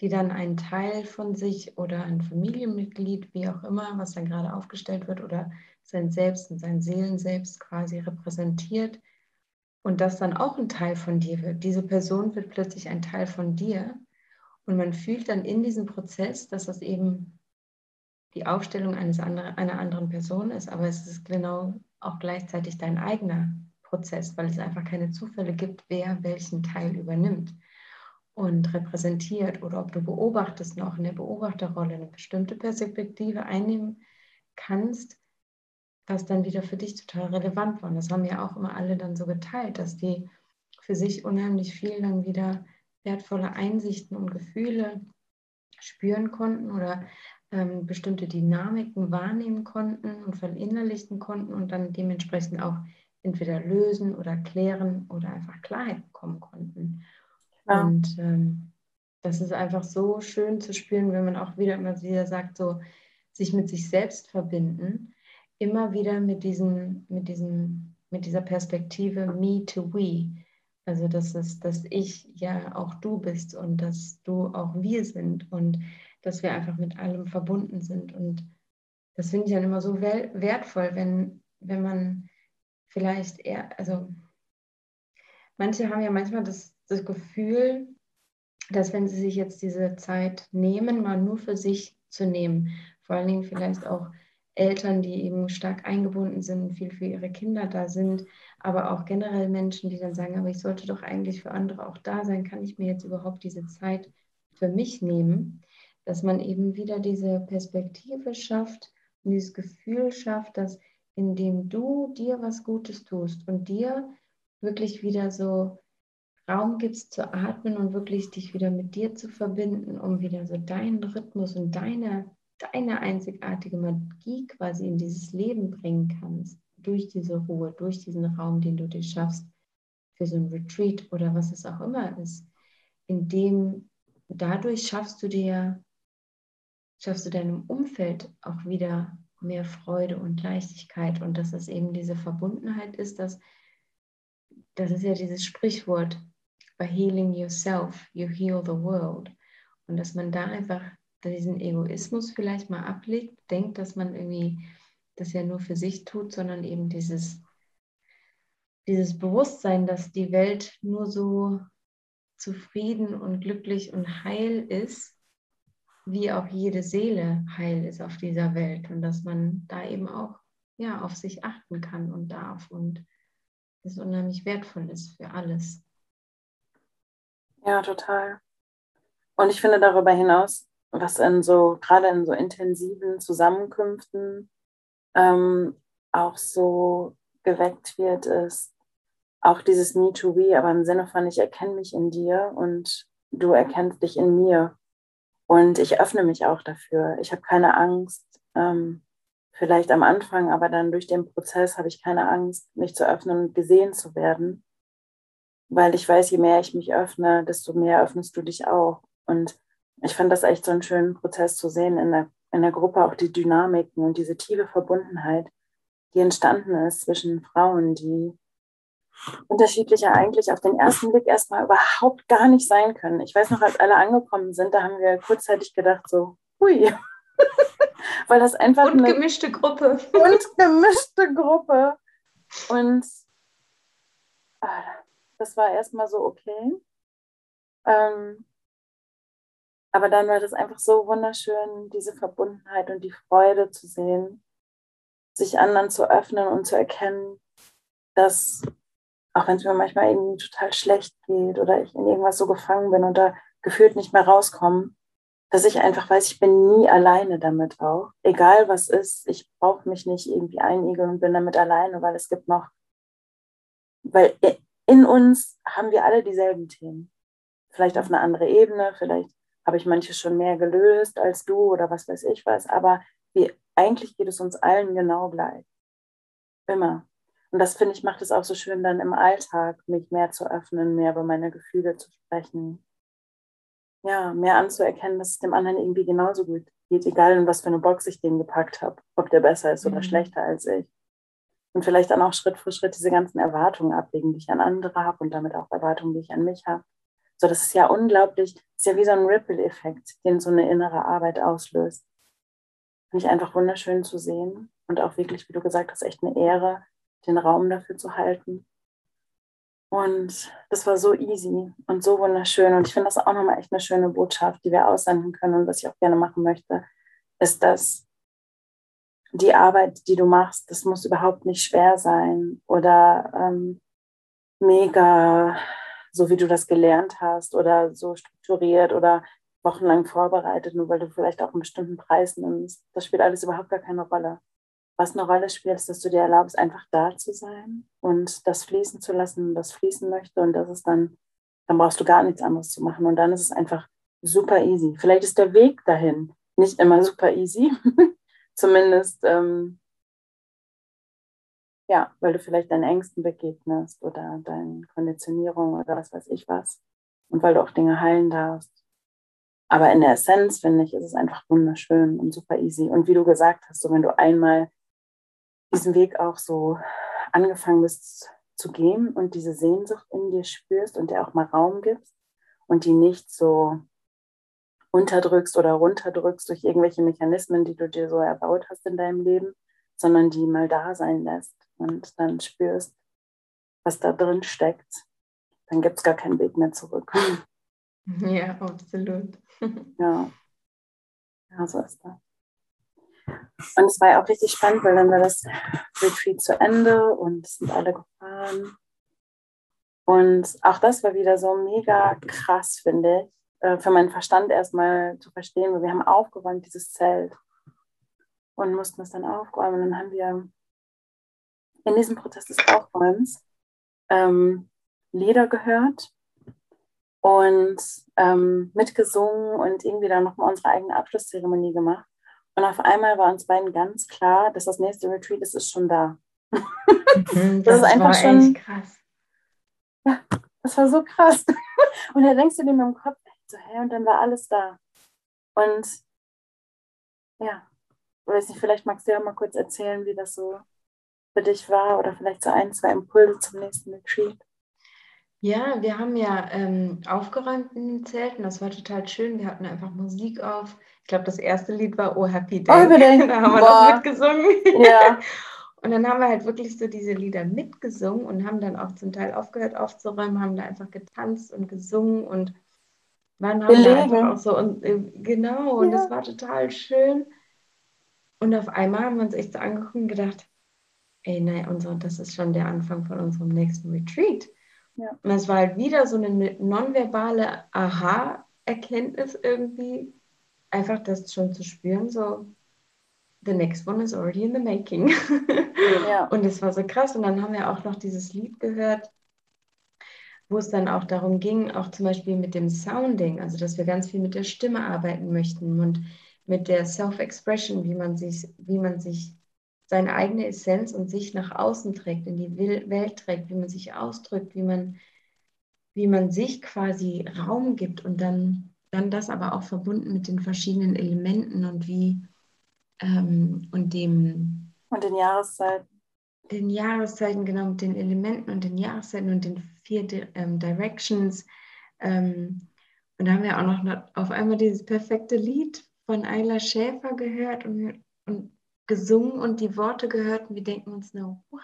die dann einen Teil von sich oder ein Familienmitglied, wie auch immer, was dann gerade aufgestellt wird, oder sein Selbst und sein Seelenselbst quasi repräsentiert und das dann auch ein Teil von dir wird. Diese Person wird plötzlich ein Teil von dir und man fühlt dann in diesem Prozess, dass das eben die Aufstellung eines andere, einer anderen Person ist, aber es ist genau auch gleichzeitig dein eigener Prozess, weil es einfach keine Zufälle gibt, wer welchen Teil übernimmt und repräsentiert oder ob du beobachtest noch in der Beobachterrolle eine bestimmte Perspektive einnehmen kannst, was dann wieder für dich total relevant war. Und das haben ja auch immer alle dann so geteilt, dass die für sich unheimlich viel dann wieder wertvolle Einsichten und Gefühle spüren konnten oder ähm, bestimmte Dynamiken wahrnehmen konnten und verinnerlichen konnten und dann dementsprechend auch entweder lösen oder klären oder einfach Klarheit bekommen konnten. Ja. Und ähm, das ist einfach so schön zu spüren, wenn man auch wieder immer wieder sagt, so sich mit sich selbst verbinden, immer wieder mit diesem, mit diesem, mit dieser Perspektive Me to We. Also dass es, dass ich ja auch du bist und dass du auch wir sind und dass wir einfach mit allem verbunden sind. Und das finde ich dann immer so wertvoll, wenn, wenn man vielleicht eher, also manche haben ja manchmal das, das Gefühl, dass wenn sie sich jetzt diese Zeit nehmen, mal nur für sich zu nehmen, vor allen Dingen vielleicht auch Eltern, die eben stark eingebunden sind, viel für ihre Kinder da sind, aber auch generell Menschen, die dann sagen, aber ich sollte doch eigentlich für andere auch da sein, kann ich mir jetzt überhaupt diese Zeit für mich nehmen, dass man eben wieder diese Perspektive schafft und dieses Gefühl schafft, dass indem du dir was Gutes tust und dir wirklich wieder so Raum gibst zu atmen und wirklich dich wieder mit dir zu verbinden, um wieder so deinen Rhythmus und deine, deine einzigartige Magie quasi in dieses Leben bringen kannst, durch diese Ruhe, durch diesen Raum, den du dir schaffst, für so ein Retreat oder was es auch immer ist, in dem dadurch schaffst du dir, schaffst du deinem Umfeld auch wieder mehr Freude und Leichtigkeit und dass es eben diese Verbundenheit ist, dass das ist ja dieses Sprichwort, by healing yourself, you heal the world. Und dass man da einfach diesen Egoismus vielleicht mal ablegt, denkt, dass man irgendwie das ja nur für sich tut, sondern eben dieses dieses Bewusstsein, dass die Welt nur so zufrieden und glücklich und heil ist, wie auch jede Seele heil ist auf dieser Welt und dass man da eben auch ja, auf sich achten kann und darf und das unheimlich wertvoll ist für alles. Ja, total. Und ich finde darüber hinaus, was in so, gerade in so intensiven Zusammenkünften ähm, auch so geweckt wird, ist auch dieses Me to We, aber im Sinne von, ich erkenne mich in dir und du erkennst dich in mir. Und ich öffne mich auch dafür. Ich habe keine Angst, ähm, vielleicht am Anfang, aber dann durch den Prozess habe ich keine Angst, mich zu öffnen und gesehen zu werden. Weil ich weiß, je mehr ich mich öffne, desto mehr öffnest du dich auch. Und ich fand das echt so einen schönen Prozess zu sehen in der, in der Gruppe, auch die Dynamiken und diese tiefe Verbundenheit, die entstanden ist zwischen Frauen, die unterschiedlicher eigentlich auf den ersten Blick erstmal überhaupt gar nicht sein können. Ich weiß noch, als alle angekommen sind, da haben wir kurzzeitig gedacht, so, hui, weil das einfach und eine gemischte Gruppe und gemischte Gruppe und ah, das war erstmal so okay. Ähm, aber dann war das einfach so wunderschön, diese Verbundenheit und die Freude zu sehen, sich anderen zu öffnen und zu erkennen, dass auch wenn es mir manchmal irgendwie total schlecht geht oder ich in irgendwas so gefangen bin und da gefühlt nicht mehr rauskomme, dass ich einfach weiß, ich bin nie alleine damit auch. Egal was ist, ich brauche mich nicht irgendwie einigeln und bin damit alleine, weil es gibt noch, weil in uns haben wir alle dieselben Themen. Vielleicht auf eine andere Ebene, vielleicht habe ich manche schon mehr gelöst als du oder was weiß ich was, aber wir, eigentlich geht es uns allen genau gleich. Immer. Und das finde ich, macht es auch so schön, dann im Alltag mich mehr zu öffnen, mehr über meine Gefühle zu sprechen. Ja, mehr anzuerkennen, dass es dem anderen irgendwie genauso gut geht, egal in was für eine Box ich den gepackt habe, ob der besser ist oder mhm. schlechter als ich. Und vielleicht dann auch Schritt für Schritt diese ganzen Erwartungen ablegen, die ich an andere habe und damit auch Erwartungen, die ich an mich habe. So, das ist ja unglaublich, ist ja wie so ein Ripple-Effekt, den so eine innere Arbeit auslöst. Finde ich einfach wunderschön zu sehen und auch wirklich, wie du gesagt hast, echt eine Ehre, den Raum dafür zu halten. Und das war so easy und so wunderschön. Und ich finde das auch nochmal echt eine schöne Botschaft, die wir aussenden können. Und was ich auch gerne machen möchte, ist, dass die Arbeit, die du machst, das muss überhaupt nicht schwer sein oder ähm, mega, so wie du das gelernt hast oder so strukturiert oder wochenlang vorbereitet, nur weil du vielleicht auch einen bestimmten Preis nimmst. Das spielt alles überhaupt gar keine Rolle was eine Rolle spielt, ist, dass du dir erlaubst, einfach da zu sein und das fließen zu lassen, das fließen möchte und das ist dann, dann brauchst du gar nichts anderes zu machen und dann ist es einfach super easy. Vielleicht ist der Weg dahin nicht immer super easy, zumindest ähm, ja, weil du vielleicht deinen Ängsten begegnest oder deinen Konditionierungen oder was weiß ich was und weil du auch Dinge heilen darfst. Aber in der Essenz, finde ich, ist es einfach wunderschön und super easy. Und wie du gesagt hast, so wenn du einmal diesen Weg auch so angefangen bist zu gehen und diese Sehnsucht in dir spürst und der auch mal Raum gibst und die nicht so unterdrückst oder runterdrückst durch irgendwelche Mechanismen, die du dir so erbaut hast in deinem Leben, sondern die mal da sein lässt und dann spürst, was da drin steckt, dann gibt es gar keinen Weg mehr zurück. Ja, absolut. Ja. Ja, so ist das. Und es war ja auch richtig spannend, weil dann war das Retreat zu Ende und sind alle gefahren. Und auch das war wieder so mega krass, finde ich, äh, für meinen Verstand erstmal zu verstehen, weil wir haben aufgeräumt, dieses Zelt. Und mussten es dann aufräumen. Und dann haben wir in diesem Prozess des Aufräumens ähm, Lieder gehört und ähm, mitgesungen und irgendwie dann nochmal unsere eigene Abschlusszeremonie gemacht. Und auf einmal war uns beiden ganz klar, dass das nächste Retreat ist, ist schon da. Mhm, das, das, ist einfach schon krass. Ja, das war so krass. Und da denkst du dir mit dem Kopf, so, hä, und dann war alles da. Und ja, weiß nicht, vielleicht magst du ja mal kurz erzählen, wie das so für dich war oder vielleicht so ein, zwei Impulse zum nächsten Retreat. Ja, wir haben ja ähm, aufgeräumt in den Zelten. Das war total schön. Wir hatten einfach Musik auf. Ich glaube, das erste Lied war Oh Happy Day. Oh, Day. da haben wir Boah. noch mitgesungen. Ja. Und dann haben wir halt wirklich so diese Lieder mitgesungen und haben dann auch zum Teil aufgehört aufzuräumen, haben da einfach getanzt und gesungen und waren haben da einfach auch so und äh, genau, und ja. das war total schön. Und auf einmal haben wir uns echt so angeguckt und gedacht, ey, nein, unser, das ist schon der Anfang von unserem nächsten Retreat. Ja. Und das war halt wieder so eine nonverbale Aha-Erkenntnis irgendwie, einfach das schon zu spüren, so, the next one is already in the making. Ja. Und es war so krass. Und dann haben wir auch noch dieses Lied gehört, wo es dann auch darum ging, auch zum Beispiel mit dem Sounding, also dass wir ganz viel mit der Stimme arbeiten möchten und mit der Self-Expression, wie man sich, wie man sich seine eigene Essenz und sich nach außen trägt, in die Welt trägt, wie man sich ausdrückt, wie man, wie man sich quasi Raum gibt und dann, dann das aber auch verbunden mit den verschiedenen Elementen und wie ähm, und dem und den Jahreszeiten. Den Jahreszeiten, genau, mit den Elementen und den Jahreszeiten und den vier ähm, Directions. Ähm, und da haben wir auch noch auf einmal dieses perfekte Lied von Ayla Schäfer gehört und, und gesungen und die Worte gehört und wir denken uns nur, what?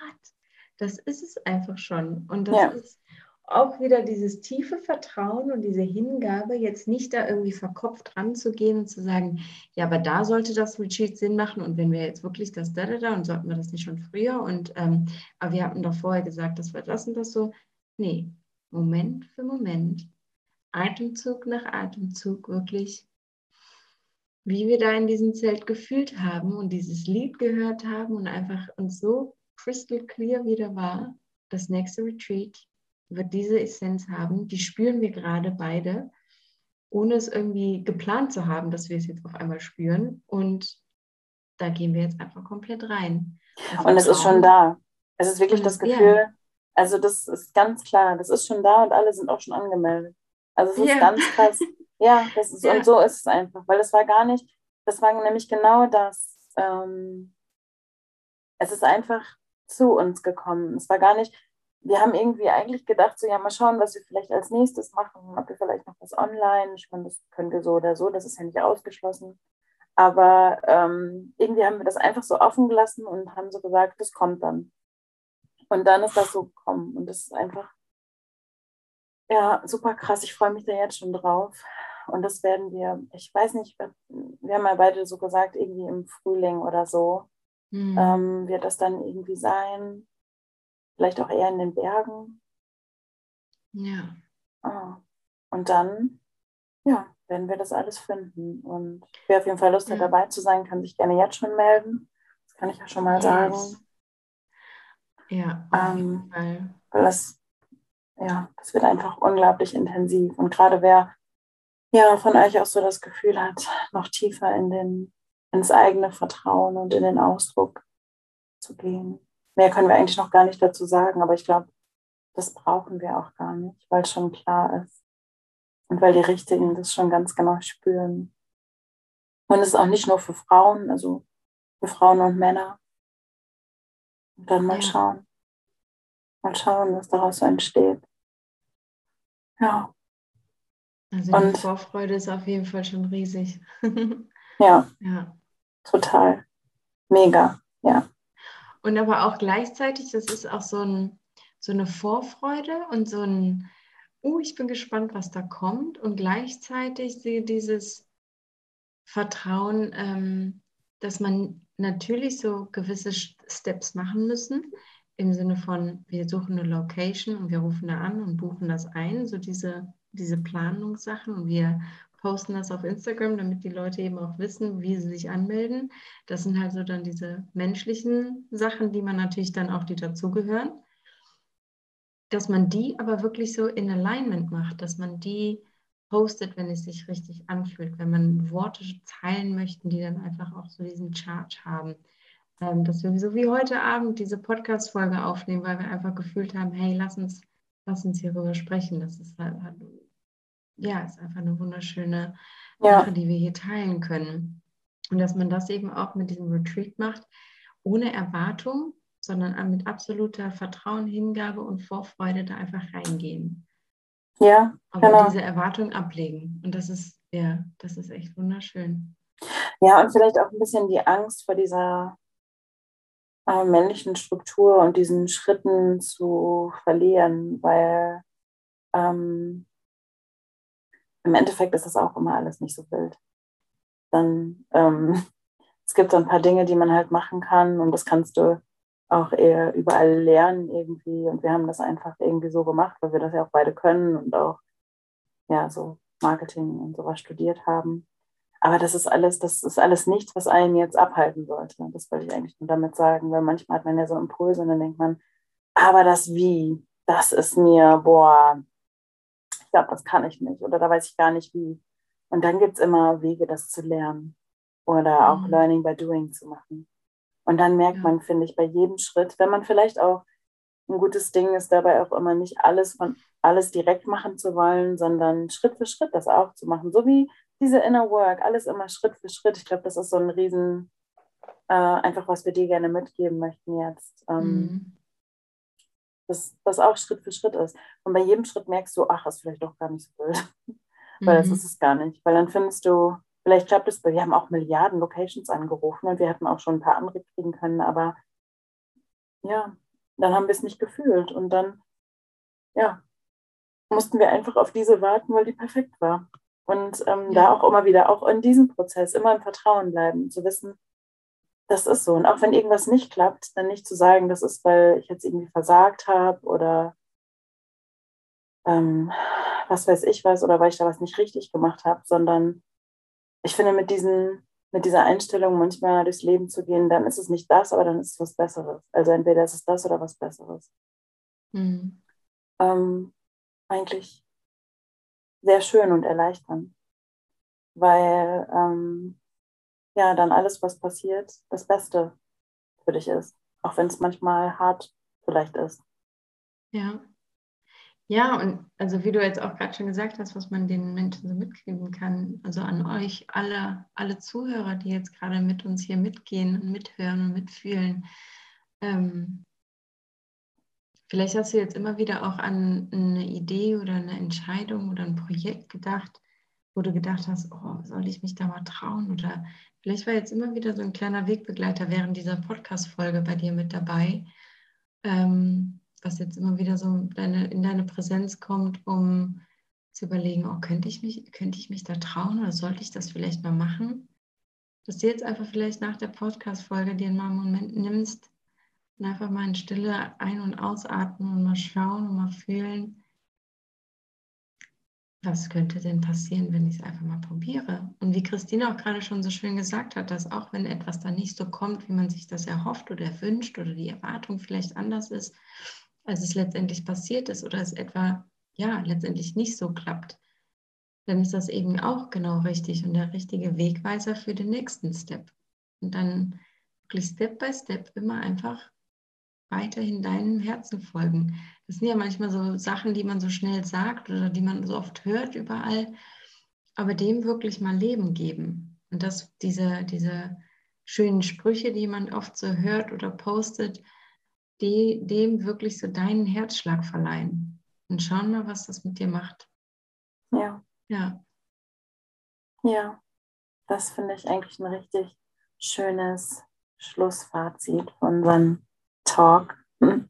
Das ist es einfach schon. Und das ja. ist auch wieder dieses tiefe Vertrauen und diese Hingabe, jetzt nicht da irgendwie verkopft ranzugehen und zu sagen, ja, aber da sollte das Retreat Sinn machen und wenn wir jetzt wirklich das da, da, da und sollten wir das nicht schon früher und ähm, aber wir hatten doch vorher gesagt, das wird das und das so. Nee, Moment für Moment, Atemzug nach Atemzug wirklich wie wir da in diesem Zelt gefühlt haben und dieses Lied gehört haben und einfach uns so crystal clear wieder war, das nächste Retreat wird diese Essenz haben, die spüren wir gerade beide, ohne es irgendwie geplant zu haben, dass wir es jetzt auf einmal spüren. Und da gehen wir jetzt einfach komplett rein. Und es ist schon da. Es ist wirklich das Gefühl, ja. also das ist ganz klar, das ist schon da und alle sind auch schon angemeldet. Also es ist ja. ganz krass. Ja, das ist, ja. und so ist es einfach, weil es war gar nicht, das war nämlich genau das, ähm, es ist einfach zu uns gekommen. Es war gar nicht, wir haben irgendwie eigentlich gedacht, so ja, mal schauen, was wir vielleicht als nächstes machen, ob wir vielleicht noch was online, ich meine, das können wir so oder so, das ist ja nicht ausgeschlossen. Aber ähm, irgendwie haben wir das einfach so offen gelassen und haben so gesagt, das kommt dann. Und dann ist das so gekommen. Und das ist einfach, ja, super krass. Ich freue mich da jetzt schon drauf. Und das werden wir, ich weiß nicht, wir haben ja beide so gesagt, irgendwie im Frühling oder so mhm. ähm, wird das dann irgendwie sein. Vielleicht auch eher in den Bergen. Ja. Oh. Und dann, ja, werden wir das alles finden. Und wer auf jeden Fall Lust hat, dabei zu sein, kann sich gerne jetzt schon melden. Das kann ich ja schon mal yes. sagen. Ja, auf jeden ähm, Fall. Weil das, ja, das wird einfach unglaublich intensiv. Und gerade wer ja, von euch auch so das Gefühl hat, noch tiefer in den, ins eigene Vertrauen und in den Ausdruck zu gehen. Mehr können wir eigentlich noch gar nicht dazu sagen, aber ich glaube, das brauchen wir auch gar nicht, weil es schon klar ist. Und weil die Richtigen das schon ganz genau spüren. Und es ist auch nicht nur für Frauen, also für Frauen und Männer. Und dann mal ja. schauen. Mal schauen, was daraus so entsteht. Ja. Also die und, Vorfreude ist auf jeden Fall schon riesig. ja, ja, total. Mega, ja. Und aber auch gleichzeitig, das ist auch so, ein, so eine Vorfreude und so ein, uh, ich bin gespannt, was da kommt. Und gleichzeitig dieses Vertrauen, ähm, dass man natürlich so gewisse Steps machen müssen, im Sinne von, wir suchen eine Location und wir rufen da an und buchen das ein, so diese diese Planungssachen und wir posten das auf Instagram, damit die Leute eben auch wissen, wie sie sich anmelden. Das sind halt so dann diese menschlichen Sachen, die man natürlich dann auch, die dazugehören. Dass man die aber wirklich so in Alignment macht, dass man die postet, wenn es sich richtig anfühlt, wenn man Worte teilen möchte, die dann einfach auch so diesen Charge haben. Ähm, dass wir so wie heute Abend diese Podcast-Folge aufnehmen, weil wir einfach gefühlt haben, hey, lass uns, lass uns hierüber sprechen. Das ist halt, ja, ist einfach eine wunderschöne ja. Sache, die wir hier teilen können. Und dass man das eben auch mit diesem Retreat macht, ohne Erwartung, sondern mit absoluter Vertrauen, Hingabe und Vorfreude da einfach reingehen. Ja, aber genau. diese Erwartung ablegen. Und das ist, ja, das ist echt wunderschön. Ja, und vielleicht auch ein bisschen die Angst vor dieser, äh, männlichen Struktur und diesen Schritten zu verlieren, weil ähm, im Endeffekt ist das auch immer alles nicht so wild. Dann ähm, es gibt so ein paar Dinge, die man halt machen kann und das kannst du auch eher überall lernen irgendwie. Und wir haben das einfach irgendwie so gemacht, weil wir das ja auch beide können und auch ja so Marketing und sowas studiert haben. Aber das ist alles, das ist alles nichts, was einen jetzt abhalten sollte. Das wollte ich eigentlich nur damit sagen, weil manchmal hat man ja so Impulse und dann denkt man, aber das Wie, das ist mir, boah, ich glaube, das kann ich nicht oder da weiß ich gar nicht wie. Und dann gibt es immer Wege, das zu lernen oder auch mhm. Learning by Doing zu machen. Und dann merkt ja. man, finde ich, bei jedem Schritt, wenn man vielleicht auch ein gutes Ding ist, dabei auch immer nicht alles von alles direkt machen zu wollen, sondern Schritt für Schritt das auch zu machen. So wie diese Inner Work, alles immer Schritt für Schritt. Ich glaube, das ist so ein Riesen, äh, einfach was wir dir gerne mitgeben möchten jetzt. Ähm, mhm. Dass das auch Schritt für Schritt ist. Und bei jedem Schritt merkst du, ach, ist vielleicht doch gar nicht so wild. Weil mhm. das ist es gar nicht. Weil dann findest du, vielleicht klappt es, wir haben auch Milliarden Locations angerufen und wir hätten auch schon ein paar andere kriegen können, aber ja, dann haben wir es nicht gefühlt. Und dann, ja, mussten wir einfach auf diese warten, weil die perfekt war. Und ähm, ja. da auch immer wieder, auch in diesem Prozess, immer im Vertrauen bleiben, zu wissen, das ist so. Und auch wenn irgendwas nicht klappt, dann nicht zu sagen, das ist, weil ich jetzt irgendwie versagt habe oder ähm, was weiß ich was oder weil ich da was nicht richtig gemacht habe, sondern ich finde, mit, diesen, mit dieser Einstellung manchmal durchs Leben zu gehen, dann ist es nicht das, aber dann ist es was Besseres. Also entweder ist es das oder was Besseres. Mhm. Ähm, eigentlich sehr schön und erleichternd, weil ähm, ja dann alles, was passiert, das Beste für dich ist, auch wenn es manchmal hart vielleicht ist. Ja. Ja, und also wie du jetzt auch gerade schon gesagt hast, was man den Menschen so mitgeben kann, also an euch alle, alle Zuhörer, die jetzt gerade mit uns hier mitgehen und mithören und mitfühlen, ähm, Vielleicht hast du jetzt immer wieder auch an eine Idee oder eine Entscheidung oder ein Projekt gedacht, wo du gedacht hast, oh, soll ich mich da mal trauen? Oder vielleicht war jetzt immer wieder so ein kleiner Wegbegleiter während dieser Podcast-Folge bei dir mit dabei, ähm, was jetzt immer wieder so deine, in deine Präsenz kommt, um zu überlegen, oh, könnte ich mich, könnte ich mich da trauen oder sollte ich das vielleicht mal machen? Dass du jetzt einfach vielleicht nach der Podcast-Folge dir mal einen Moment nimmst, und einfach mal in Stille ein- und ausatmen und mal schauen und mal fühlen, was könnte denn passieren, wenn ich es einfach mal probiere? Und wie Christine auch gerade schon so schön gesagt hat, dass auch wenn etwas dann nicht so kommt, wie man sich das erhofft oder wünscht oder die Erwartung vielleicht anders ist, als es letztendlich passiert ist oder es etwa ja letztendlich nicht so klappt, dann ist das eben auch genau richtig und der richtige Wegweiser für den nächsten Step. Und dann wirklich Step by Step immer einfach weiterhin deinem Herzen folgen. Das sind ja manchmal so Sachen, die man so schnell sagt oder die man so oft hört überall, aber dem wirklich mal Leben geben. Und dass diese, diese schönen Sprüche, die man oft so hört oder postet, die, dem wirklich so deinen Herzschlag verleihen. Und schauen mal, was das mit dir macht. Ja. Ja. Ja, das finde ich eigentlich ein richtig schönes Schlussfazit von unserem Talk. Hm.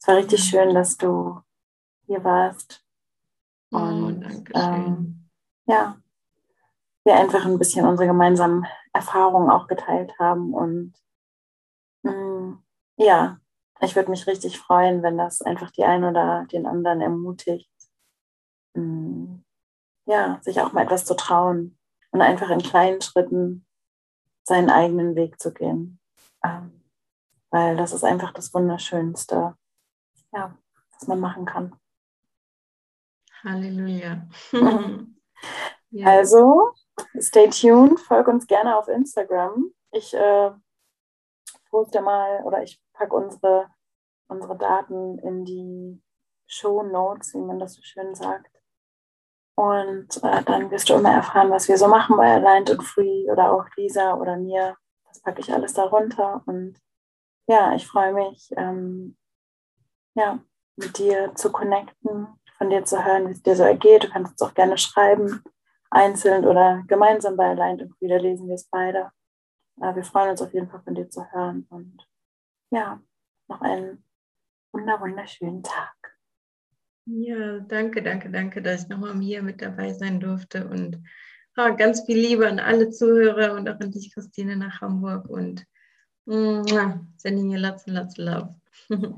Es war richtig mhm. schön, dass du hier warst. Oh, Und oh, ähm, ja, wir einfach ein bisschen unsere gemeinsamen Erfahrungen auch geteilt haben. Und mh, hm, ja, ich würde mich richtig freuen, wenn das einfach die einen oder den anderen ermutigt, mh, hm, ja, sich auch mal etwas zu trauen und einfach in kleinen Schritten seinen eigenen Weg zu gehen. Ähm, weil das ist einfach das Wunderschönste, ja, was man machen kann. Halleluja. ja. Also, stay tuned, folg uns gerne auf Instagram. Ich äh, poste mal oder ich packe unsere, unsere Daten in die Show Notes, wie man das so schön sagt. Und äh, dann wirst du immer erfahren, was wir so machen bei Aligned and Free oder auch Lisa oder mir. Das packe ich alles darunter und ja, ich freue mich, ähm, ja, mit dir zu connecten, von dir zu hören, wie es dir so ergeht. Du kannst es auch gerne schreiben, einzeln oder gemeinsam bei Aligned und wieder lesen wir es beide. Äh, wir freuen uns auf jeden Fall von dir zu hören und ja, noch einen wunderschönen Tag. Ja, danke, danke, danke, dass ich nochmal hier mit dabei sein durfte und ah, ganz viel Liebe an alle Zuhörer und auch an dich, Christine, nach Hamburg und Mm, sending you lots and lots of love.